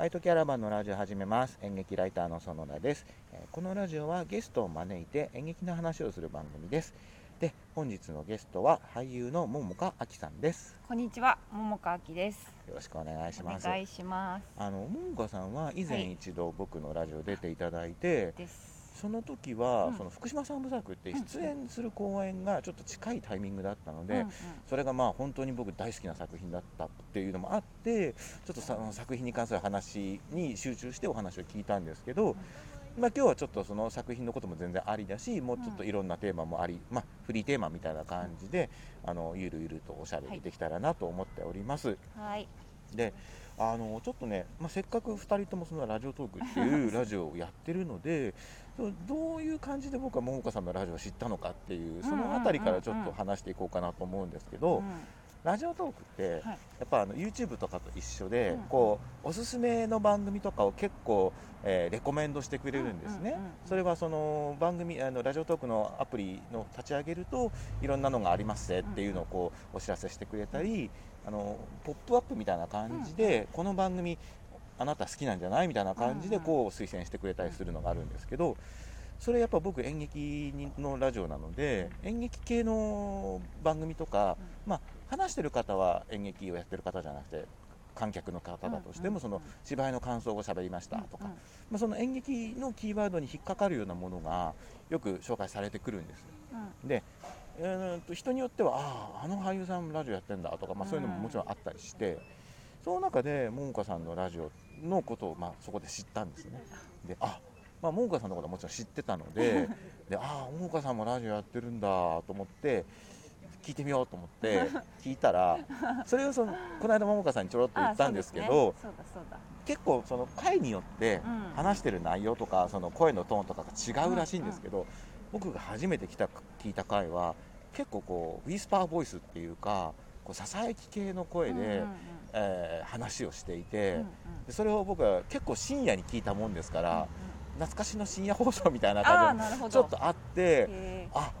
ライトキャラバンのラジオ始めます。演劇ライターの園田です。えーこのラジオはゲストを招いて演劇の話をする番組です。で本日のゲストは俳優の桃香亜紀さんです。こんにちは、桃川明です。よろしくお願いしおます。願いします。あの桃香さんは以はい。前一度僕のラジオ出ていただいて、です。その時は、うんその福島三部作って出演する公演がちょっと近いタイミングだったので、うんうんそれがまあ本当に僕大好きな作品だったっていうのもあってちょっとさ作品に関する話に集中してお話を聞いたんですけど、まあ、今日はちょっとその作品のことも全然ありだしもうちょっといろんなテーマもあり、まあ、フリーテーマみたいな感じであのゆるゆるとおしゃべりできたらなと思っております。はい。であのちょっとね、まあ、せっかく2人ともそのラジオトークっていう ラジオをやってるのでどういう感じで僕は桃香さんのラジオを知ったのかっていうその辺りからちょっと話していこうかなと思うんですけど、うんラジオトークって、はい。やっぱあの YouTube とかと一緒で、うん。こうおすすめの番組とかを結構、えーレコメンドしてくれるんですね、うんうんうんそれはその番組あのラジオトークのアプリの立ち上げるといろんなのがありますねっていうのをこうお知らせしてくれたり、あのポップアップみたいな感じで、この番組あなた好きなんじゃないみたいな感じでうんうんこう推薦してくれたりするのがあるんですけど、それやっぱ僕演劇のラジオなので、演劇系の番組とか、まあ、話してる方は演劇をやってる方じゃなくて観客の方だとしても、その芝居の感想を喋りましたとか、うんまあ、その演劇のキーワードに引っかかるようなものがよく紹介されてくるんですで、えーと人によってはあああの俳優さんラジオやってんだとか、まあ、そういうのももちろんあったりして、その中で桃香さんのラジオのことを、まあ、そこで知ったんですね。であまあ、桃香さんのことはもちろん知ってたので でああ桃香さんもラジオやってるんだと思って聞いてみようと思って 聞いたらそれをそのこの間桃香さんにちょろっと言ったんですけど。結構その回によってうん。話してる内容とかその声のトーンとかが違うらしいんですけど、僕が初めて来た聞いた回は結構こうウィスパーボイスっていうかこうささやき系の声で、うんうんうん。えー話をしていて、うんうん。でそれを僕は結構深夜に聞いたもんですから、うんうん。懐かしの深夜放送みたいなあ感じ。がちょっとあってへあ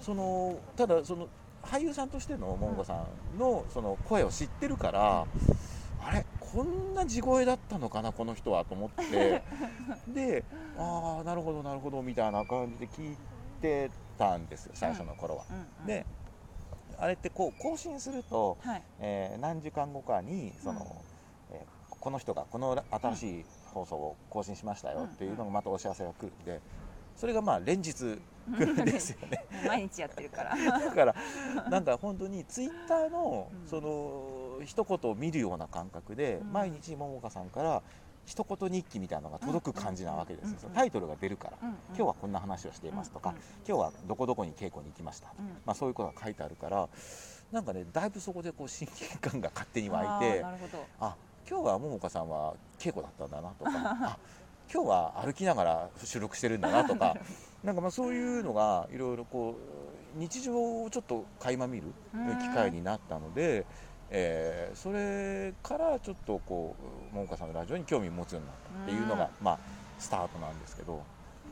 そのただその俳優さんとしてのモンゴさんのその声を知ってるから、あれこんな地声だったのかなこの人はと思って。でああなるほどなるほどみたいな感じで聞いてたんですよ最初の頃は。ーうんうん。であれってこう更新すると、はい。えー何時間後かにその、うん。えーこの人がこの新しい放送を更新しましたよっていうのがまたお知らせが来るんでそれがまあ連日ですよね。毎日やってるから。だからなんか本当にツイッターのうんその一言を見るような感覚でうん毎日桃香さんから一言日記みたいなのが届く感じなわけですよタイトルが出るから今日はこんな話をしていますとか今日はどこどこに稽古に行きましたうんまあそういうことが書いてあるからなんかねだいぶそこでこう親近感が勝手に湧いて。あ今日は桃香さんは稽古だったんだなとか あ今日は歩きながら収録してるんだなとか なんかまあそういうのがいろいろこう日常をちょっと垣間見る機会になったので、えーそれからちょっとこう桃香さんのラジオに興味を持つようになったっていうのが、まあ、スタートなんですけど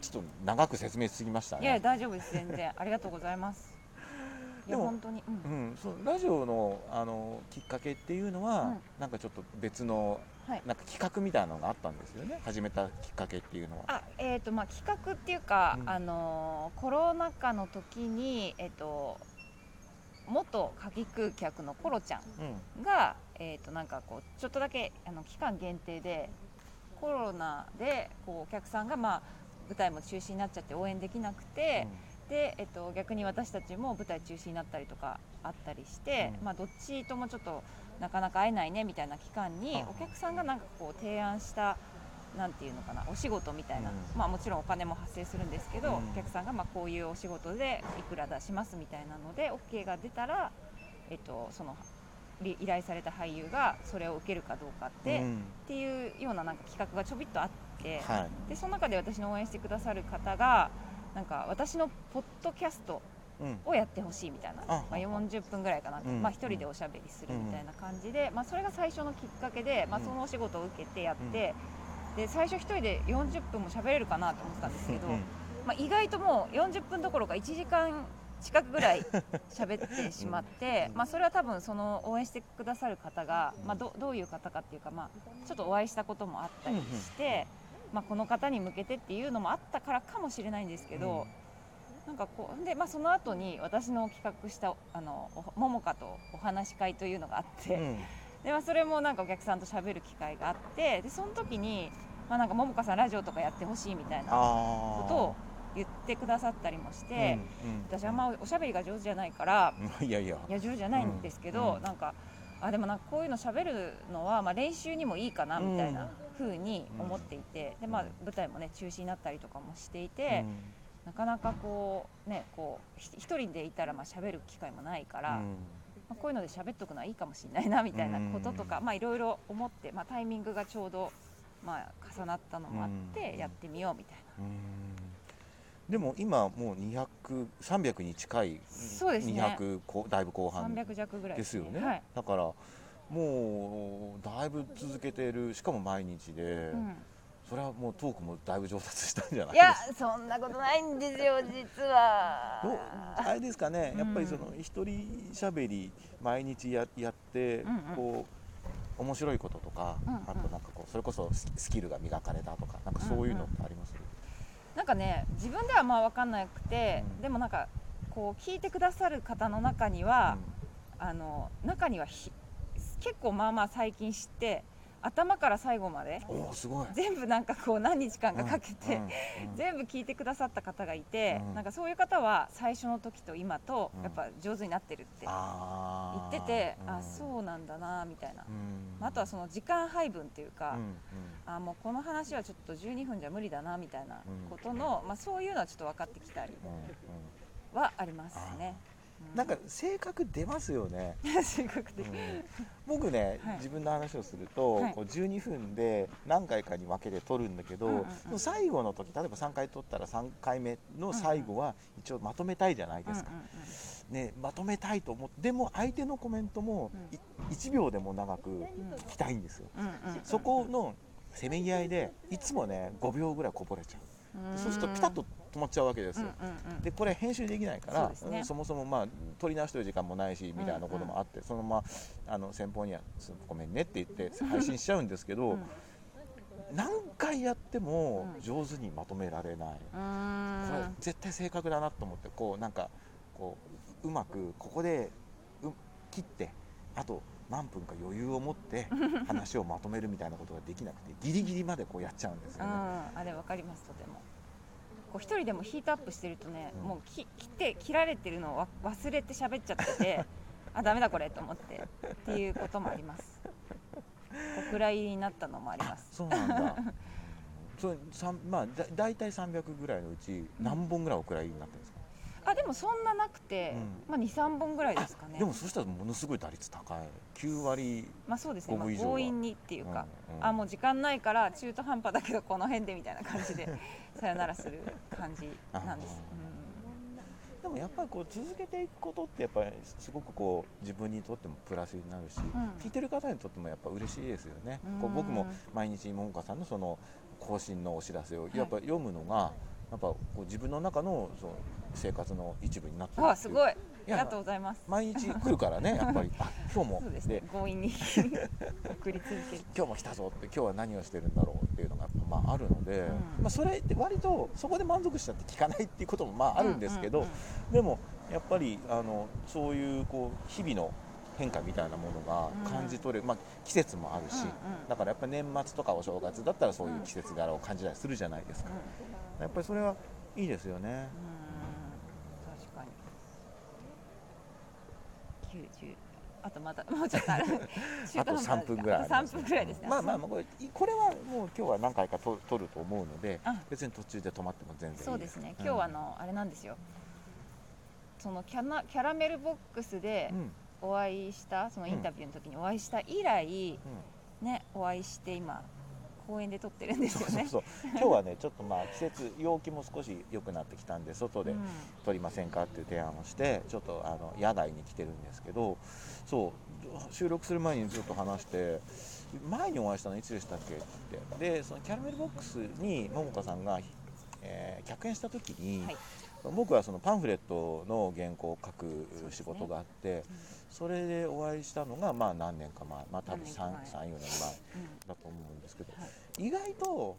ちょっと長く説明しすぎましたいやね。大丈夫です全然ありがとうございます。いやでも本当に。うんうん、そのラジオのあのきっかけっていうのは、うんなんかちょっと別のはい。なんか企画みたいなのがあったんですよね始めたきっかけっていうのは。あえーとまあ、企画っていうか、うんあのーコロナ禍の時に、えー、と元夏季空客のコロちゃんうんが、えー、となんかこうちょっとだけあの期間限定でコロナでこうお客さんが、まあ、舞台も中止になっちゃって応援できなくて、で、えー、と逆に私たちも舞台中止になったりとかあったりして、うん。まあ、どっちともちょっとなかなか会えないねみたいな期間にあ。お客さんがなんかこう提案したなんていうのかなお仕事みたいな、うん。まあ、もちろんお金も発生するんですけど、うん。お客さんがまあこういうお仕事でいくら出しますみたいなので OK が出たら、えっと、そのり依頼された俳優がそれを受けるかどうかって,、っうん。ていうようななんか企画がちょびっとあって、はい。でその中で私の応援してくださる方がなんか私のポッドキャストうん。をやってほしいみたいな、あまあ、40分ぐらいかな、うん。まあ、1人でおしゃべりするみたいな感じで、まあ、それが最初のきっかけで、まあ、うん。そのお仕事を受けてやって、で最初1人で40分もしゃべれるかなと思ってたんですけど、うんまあ、意外ともう40分どころか1時間近くぐらい喋ってしまって、まあ、それは多分その応援してくださる方が、まあ、どどういう方かっていうか、まあ、ちょっとお会いしたこともあったりして、まあ、この方に向けてっていうのもあったからかもしれないんですけど、なんかこうで、まあ、その後に私の企画したあのおももかとお話し会というのがあって。うん。でまあ、それもなんかお客さんと喋る機会があってでその時に、まあ、なんか桃香さんラジオとかやってほしいみたいなあことを言ってくださったりもして、うん私あんまおしゃべりが上手じゃないから うんいや。いや上手じゃないんですけど、うん。なんかあでもなんかこういうの喋るのはまあ練習にもいいかなみたいな風に思っていて、でまあ、舞台もね中止になったりとかもしていて、なかなかこうねこうひ一人でいたらまあ喋る機会もないから。うん。まあ、こういうので喋っとくのはいいかもしれないなみたいなこととか、うんまあいろいろ思って、まあ、タイミングがちょうど、まあ、重なったのもあってうん。やってみようみたいな、うん。でも今もう200、300に近いそうですね。200こうだいぶ後半300弱ぐらいですよね、はい。だからもうだいぶ続けてるしかも毎日で、うん。それはもうトークもだいぶ上達したんじゃない？いやそんなことないんですよ実は。あれですかね、うん。やっぱりその一人しゃべり毎日ややって、うんうん。こう面白いこととか、うんうん。あとなんかこうそれこそススキルが磨かれたとかなんかそういうのってあります、なんかね自分ではまあ分かんなくて、うん。でもなんかこう聞いてくださる方の中には、あの中にはひ結構まあまあ最近知って頭から最後まで全部なんかこう何日間かかけて、うんうん全部聞いてくださった方がいて、うん。なんかそういう方は最初の時と今とうん。やっぱ上手になってるって言ってて、あうん。そうなんだなみたいな、うん。あとはその時間配分っていうか、うんあもうこの話はちょっと12分じゃ無理だなみたいなことの、まあ、そういうのはちょっと分かってきたりはありますね。なんか性格出ますよね、う ん性格的うん。僕ね、はい。自分の話をすると、はい。こう12分で何回かに分けて撮るんだけど、うんうんうん。最後の時例えば3回撮ったら3回目の最後は一応まとめたいじゃないですか、うんうんね、まとめたいと思ってでも相手のコメントもい1秒でも長く聞きたいんですよ、うんうんうんそこのせめぎ合いでいつもね5秒ぐらいこぼれちゃう、うん。そうするとピタッと止まっちゃうわけですよ、うんうんうん。でこれ編集できないからそね。もそもまあ撮り直してる時間もないしみたいなこともあって、そのままあの先方にはす「ごめんね」って言って配信しちゃうんですけど、うん。何回やってもうん。上手にまとめられない、うこれ絶対正確だなと思ってこうなんかこううまくここでう切ってあと何分か余裕を持って 話をまとめるみたいなことができなくてギリギリまでこうやっちゃうんですよね。うん、あれわかりますとてもこう一人でもヒートアップしてるとね、うんもうき切って切られてるのをわ忘れて喋っちゃってて あダメだこれと思ってっていうこともありますお蔵入りになったのもありますそうなんだ。それ三まあだ大体300ぐらいのうち何本ぐらいお蔵入りになってるんですか。あでもそんななくて、うまあ23本ぐらいですかね。でもそしたらものすごい打率高い。9割。まあそうですね、まあ、強引にっていうか、うんうん。あもう時間ないから中途半端だけどこの辺でみたいな感じで さよならする感じなんです、でもやっぱりこう続けていくことってやっぱりすごくこう自分にとってもプラスになるし、ん。聞いてる方にとってもやっぱ嬉しいですよね。うん。こう僕も毎日桃香さんのその更新のお知らせをい。やっぱ読むのがやっぱこう自分の中のその生活の一部になってすごい。ありがとうございます。毎日来るからね やっぱり。あ今日も。そうですね強引に。送り続ける。今日も来たぞって今日は何をしてるんだろうっていうのがまああるので、うん。まあ、それって割とそこで満足しちゃって聞かないっていうこともまああるんですけど、うんうん。でもやっぱりあのそういうこう日々の変化みたいなものが感じ取れる、まあ、季節もあるし、うんうん。だからやっぱ年末とかお正月だったらそういう季節柄を感じたりするじゃないですか、やっぱりそれはいいですよね。うんうん確かに90あとまだもうちょっとある。あと3分ぐらいありま3す分ぐらいですね。まあまあまあこれこれはもう今日は何回かと撮ると思うのであ別に途中で止まっても全然そうですね。今日はあの、あれなんですよ。そのキャナキャラメルボックスでうん。うんお会いしたそのインタビューの時にお会いした以来、ねお会いして今公園で撮ってるんですよね。そうそう今日はねちょっとまあ季節陽気も少し良くなってきたんで外でうん。撮りませんかっていう提案をしてちょっとあの野外に来てるんですけどそう収録する前にずっと話して前にお会いしたのいつでしたっけって。でそのキャラメルボックスに桃香さんが、えー客演した時に、はい僕はそのパンフレットの原稿を書く仕事があってそ,、れでお会いしたのがまあ何年か前まあ多分34何年か前。だと思うんですけど、は意外と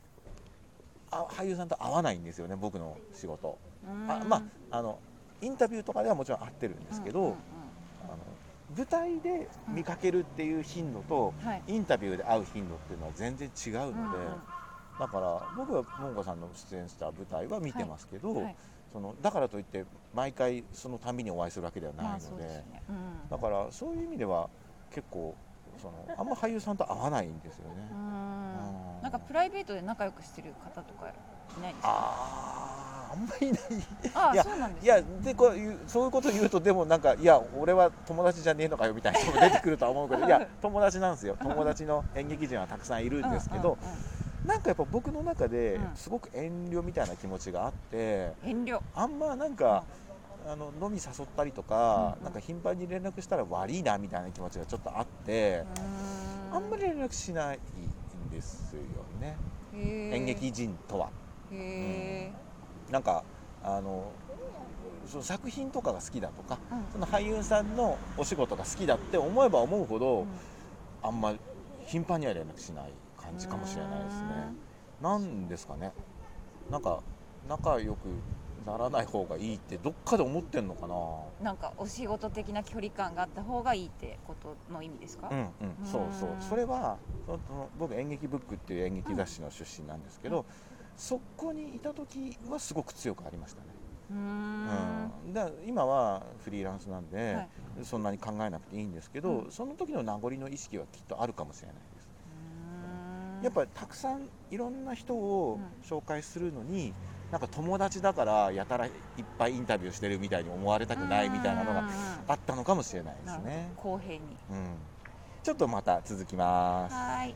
あ俳優さんと合わないんですよね僕の仕事。うん。あまああのインタビューとかではもちろん合ってるんですけど、あの舞台で見かけるっていう頻度と、インタビューで会う頻度っていうのは全然違うので、だから僕は桃子さんの出演した舞台は見てますけど、はいそのだからといって毎回そのたびにお会いするわけではないまあので,、ね。うん。だからそういう意味では結構そのあんま俳優さんと合わないんですよね。なんかプライベートで仲良くしてる方とかいないですか？あんまりいない。あいやそうなんですいやでこういうそういうこと言うとでもなんかいや俺は友達じゃねえのかよみたいな人も出てくるとは思うけどいや友達なんですよ。友達の演劇人はたくさんいるんですけど、うんうんうんなんかやっぱ僕の中でうん。すごく遠慮みたいな気持ちがあって遠慮。あんまなんか、あの飲み誘ったりとか、うん。うんなんか頻繁に連絡したら悪いなみたいな気持ちがちょっとあって、あんまり連絡しないんですよね、演演劇人とは。へなんかあのその作品とかが好きだとかその俳優さんのお仕事が好きだって思えば思うほど、あんまり頻繁には連絡しない感じかもしれないですね。なんですかね。なんか仲良くならない方がいいってどっかで思ってんのかな。なんかお仕事的な距離感があった方がいいってことの意味ですか、うんうん。そうそう。うんそれはその僕演劇ブックっていう演劇雑誌の出身なんですけど、そこにいた時はすごく強くありましたね、うーん。うん、だから今はフリーランスなんで、はい。そんなに考えなくていいんですけど、うん。その時の名残の意識はきっとあるかもしれないやっぱりたくさんいろんな人をうん。紹介するのに、なんか友達だからやたらいっぱいインタビューしてるみたいに思われたくないみたいなのがあったのかもしれないですね。公平に。うん、ちょっとまた続きます。はい